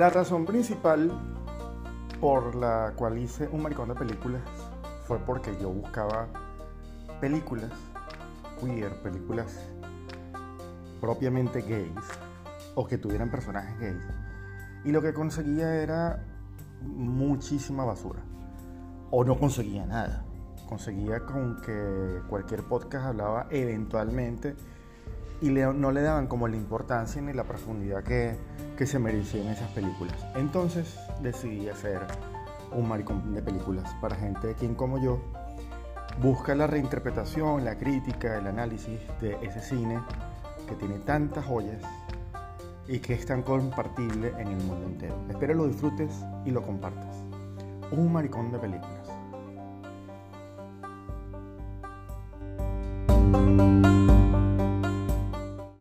La razón principal por la cual hice un maricón de películas fue porque yo buscaba películas queer, películas propiamente gays o que tuvieran personajes gays. Y lo que conseguía era muchísima basura. O no conseguía nada. Conseguía con que cualquier podcast hablaba eventualmente y no le daban como la importancia ni la profundidad que, que se merecían esas películas. Entonces decidí hacer un maricón de películas para gente quien como yo busca la reinterpretación, la crítica, el análisis de ese cine que tiene tantas joyas y que es tan compartible en el mundo entero. Espero lo disfrutes y lo compartas. Un maricón de películas.